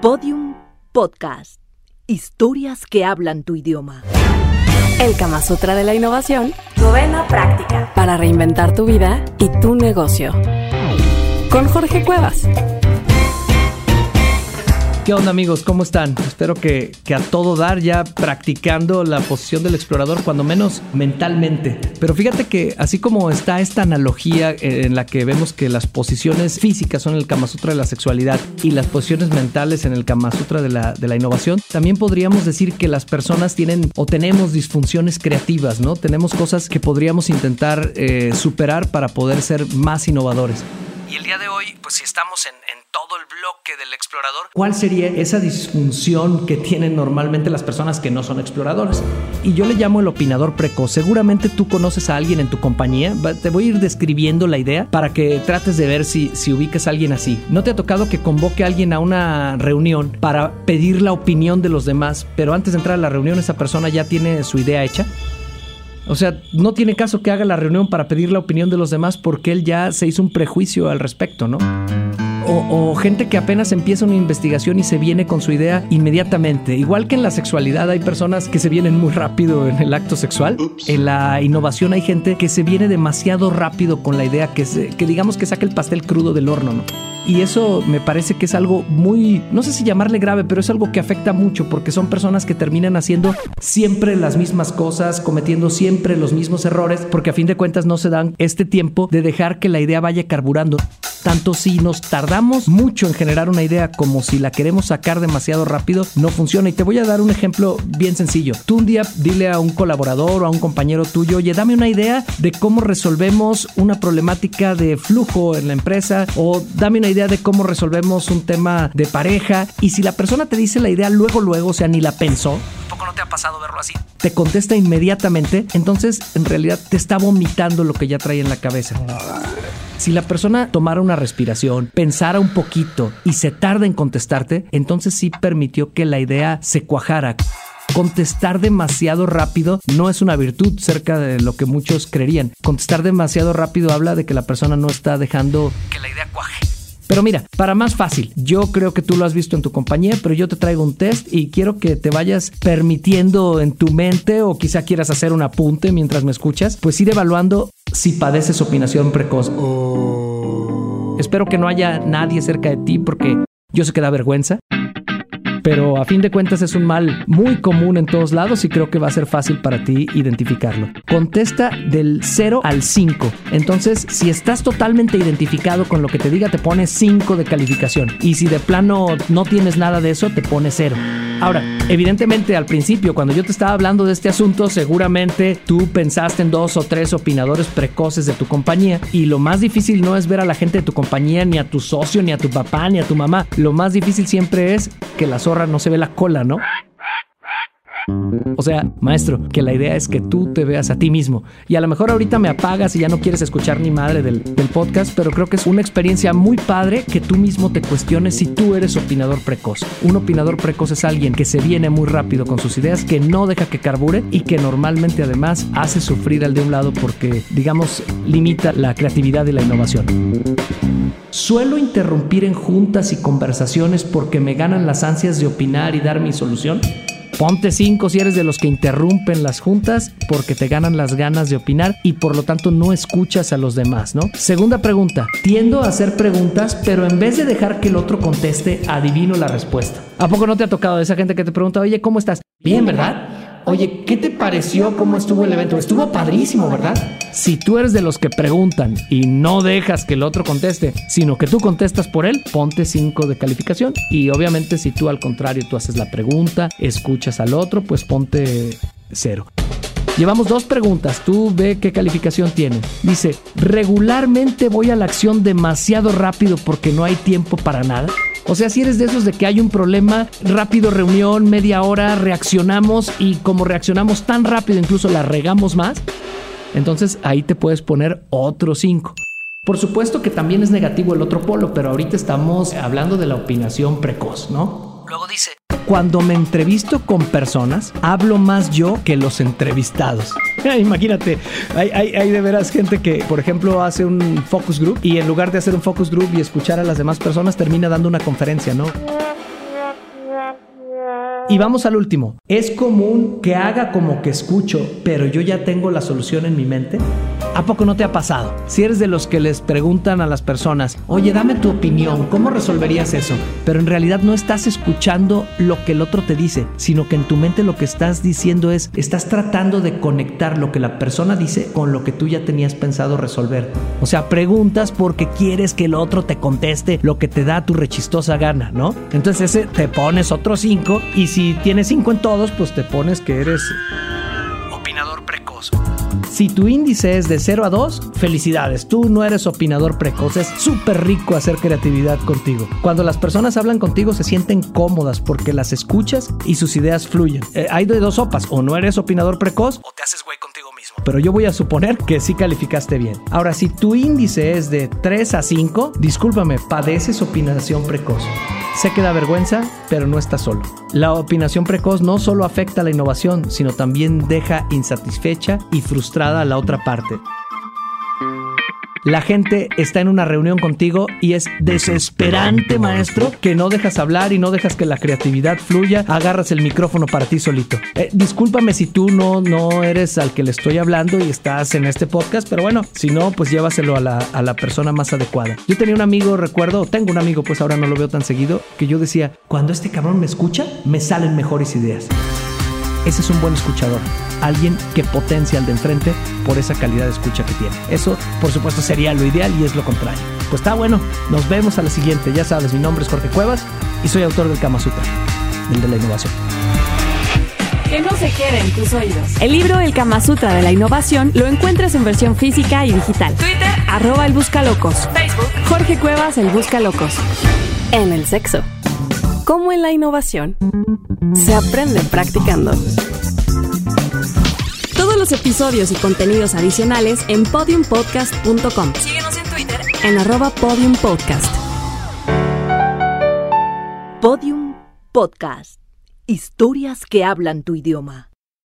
Podium Podcast. Historias que hablan tu idioma. El Kama Sutra de la Innovación. Novena práctica. Para reinventar tu vida y tu negocio. Con Jorge Cuevas. ¿Qué onda amigos? ¿Cómo están? Espero que, a todo dar ya practicando la posición del explorador, cuando menos mentalmente. Pero fíjate que así como está esta analogía en la que vemos que las posiciones físicas son el Kama Sutra de la sexualidad y las posiciones mentales en el Kama Sutra de la, de la innovación, también podríamos decir que las personas tienen o tenemos disfunciones creativas, ¿no? Tenemos cosas que podríamos intentar eh, superar para poder ser más innovadores. Y el día de hoy, pues si estamos en, en, todo el bloque del explorador, ¿cuál sería esa disfunción que tienen normalmente las personas que no son exploradores? Y yo le llamo el opinador precoz. Seguramente tú conoces a alguien en tu compañía. Te voy a ir describiendo la idea para que trates de ver si, si ubicas a alguien así. ¿No te ha tocado que convoque a alguien a una reunión para pedir la opinión de los demás, pero antes de entrar a la reunión esa persona ya tiene su idea hecha? O sea, no tiene caso que haga la reunión para pedir la opinión de los demás porque él ya se hizo un prejuicio al respecto, ¿no? O, o, gente que apenas empieza una investigación y se viene con su idea inmediatamente. Igual que en la sexualidad hay personas que se vienen muy rápido en el acto sexual. Oops. En la innovación hay gente que se viene demasiado rápido con la idea que, se, que digamos que saque el pastel crudo del horno, ¿no? Y eso me parece que es algo muy, no sé si llamarle grave, pero es algo que afecta mucho porque son personas que terminan haciendo siempre las mismas cosas, cometiendo siempre los mismos errores, porque a fin de cuentas no se dan este tiempo de dejar que la idea vaya carburando. Tanto si nos tardamos mucho en generar una idea como si la queremos sacar demasiado rápido, no funciona. Y te voy a dar un ejemplo bien sencillo. Tú un día dile a un colaborador o a un compañero tuyo, oye, dame una idea de cómo resolvemos una problemática de flujo en la empresa o dame una idea de cómo resolvemos un tema de pareja. Y si la persona te dice la idea luego, luego, o sea, ni la pensó, ¿Poco no te ha pasado verlo así? Te contesta inmediatamente, entonces en realidad te está vomitando lo que ya trae en la cabeza. Si la persona tomara una respiración, pensara un poquito y se tarda en contestarte, entonces sí permitió que la idea se cuajara. Contestar demasiado rápido no es una virtud cerca de lo que muchos creerían. Contestar demasiado rápido habla de que la persona no está dejando que la idea cuaje. Pero mira, para más fácil, yo creo que tú lo has visto en tu compañía, pero yo te traigo un test y quiero que te vayas permitiendo en tu mente o quizá quieras hacer un apunte mientras me escuchas, pues ir evaluando si padeces opinación precoz. Oh. Espero que no haya nadie cerca de ti porque yo sé que da vergüenza pero a fin de cuentas es un mal muy común en todos lados y creo que va a ser fácil para ti identificarlo. Contesta del 0 al 5. Entonces, si estás totalmente identificado con lo que te diga, te pones 5 de calificación. Y si de plano no tienes nada de eso, te pones 0. Ahora, evidentemente al principio, cuando yo te estaba hablando de este asunto, seguramente tú pensaste en dos o tres opinadores precoces de tu compañía y lo más difícil no es ver a la gente de tu compañía, ni a tu socio, ni a tu papá, ni a tu mamá. Lo más difícil siempre es que las no se ve la cola, ¿no? O sea, maestro, que la idea es que tú te veas a ti mismo. Y a lo mejor ahorita me apagas y ya no quieres escuchar ni madre del, del, podcast, pero creo que es una experiencia muy padre que tú mismo te cuestiones si tú eres opinador precoz. Un opinador precoz es alguien que se viene muy rápido con sus ideas, que no deja que carbure y que normalmente además hace sufrir al de un lado porque, digamos, limita la creatividad y la innovación. Suelo interrumpir en juntas y conversaciones porque me ganan las ansias de opinar y dar mi solución. Ponte 5 si eres de los que interrumpen las juntas porque te ganan las ganas de opinar y por lo tanto no escuchas a los demás, ¿no? Segunda pregunta. Tiendo a hacer preguntas, pero en vez de dejar que el otro conteste, adivino la respuesta. ¿A poco no te ha tocado esa gente que te pregunta, oye, ¿cómo estás? Bien, ¿verdad? Oye, ¿qué te pareció? ¿Cómo estuvo el evento? Estuvo padrísimo, ¿verdad? Si tú eres de los que preguntan y no dejas que el otro conteste, sino que tú contestas por él, ponte 5 de calificación. Y obviamente si tú al contrario tú haces la pregunta, escuchas al otro, pues ponte 0. Llevamos dos preguntas. Tú ve qué calificación tiene. Dice, regularmente voy a la acción demasiado rápido porque no hay tiempo para nada. O sea, si eres de esos de que hay un problema, rápido reunión, media hora, reaccionamos y como reaccionamos tan rápido, incluso la regamos más, entonces ahí te puedes poner otro 5. Por supuesto que también es negativo el otro polo, pero ahorita estamos hablando de la opinación precoz, ¿no? Luego dice, cuando me entrevisto con personas, hablo más yo que los entrevistados. Imagínate, hay, hay, hay, de veras gente que, por ejemplo, hace un focus group y en lugar de hacer un focus group y escuchar a las demás personas, termina dando una conferencia, ¿no? Y vamos al último. ¿Es común que haga como que escucho, pero yo ya tengo la solución en mi mente? ¿A poco no te ha pasado? Si eres de los que les preguntan a las personas, oye, dame tu opinión, ¿cómo resolverías eso? Pero en realidad no estás escuchando lo que el otro te dice, sino que en tu mente lo que estás diciendo es, estás tratando de conectar lo que la persona dice con lo que tú ya tenías pensado resolver. O sea, preguntas porque quieres que el otro te conteste lo que te da tu rechistosa gana, ¿no? Entonces ese te pones otros cinco y si tienes cinco en todos, pues te pones que eres. Si tu índice es de 0 a 2, felicidades, tú no eres opinador precoz, es súper rico hacer creatividad contigo. Cuando las personas hablan contigo se sienten cómodas porque las escuchas y sus ideas fluyen. Eh, hay de dos sopas, o no eres opinador precoz o te haces güey contigo Pero yo voy a suponer que sí calificaste bien. Ahora, si tu índice es de 3 a 5, discúlpame, padeces opinación precoz. Sé que da vergüenza, pero no estás solo. La opinación precoz no solo afecta a la innovación, sino también deja insatisfecha y frustrada a la otra parte. La gente está en una reunión contigo y es desesperante, maestro, que no dejas hablar y no dejas que la creatividad fluya, agarras el micrófono para ti solito. Eh, discúlpame si tú no, no eres al que le estoy hablando y estás en este podcast, pero bueno, si no, pues llévaselo a la, a la persona más adecuada. Yo tenía un amigo, recuerdo, tengo un amigo, pues ahora no lo veo tan seguido, que yo decía, cuando este cabrón me escucha, me salen mejores ideas. Ese es un buen escuchador alguien que potencia al de enfrente por esa calidad de escucha que tiene. Eso, por supuesto, sería lo ideal y es lo contrario. Pues está bueno, nos vemos a la siguiente. Ya sabes, mi nombre es Jorge Cuevas y soy autor del Kama Sutra, el de la innovación. Que no se queden tus oídos. El libro El Kama Sutra de la Innovación lo encuentras en versión física y digital. Twitter, arroba el Buscalocos. Facebook, Jorge Cuevas, el Buscalocos. En el sexo. Como en la innovación, se aprende practicando. Todos los episodios y contenidos adicionales en podiumpodcast.com. Síguenos en Twitter en arroba podiumpodcast. Podium Podcast. Historias que hablan tu idioma.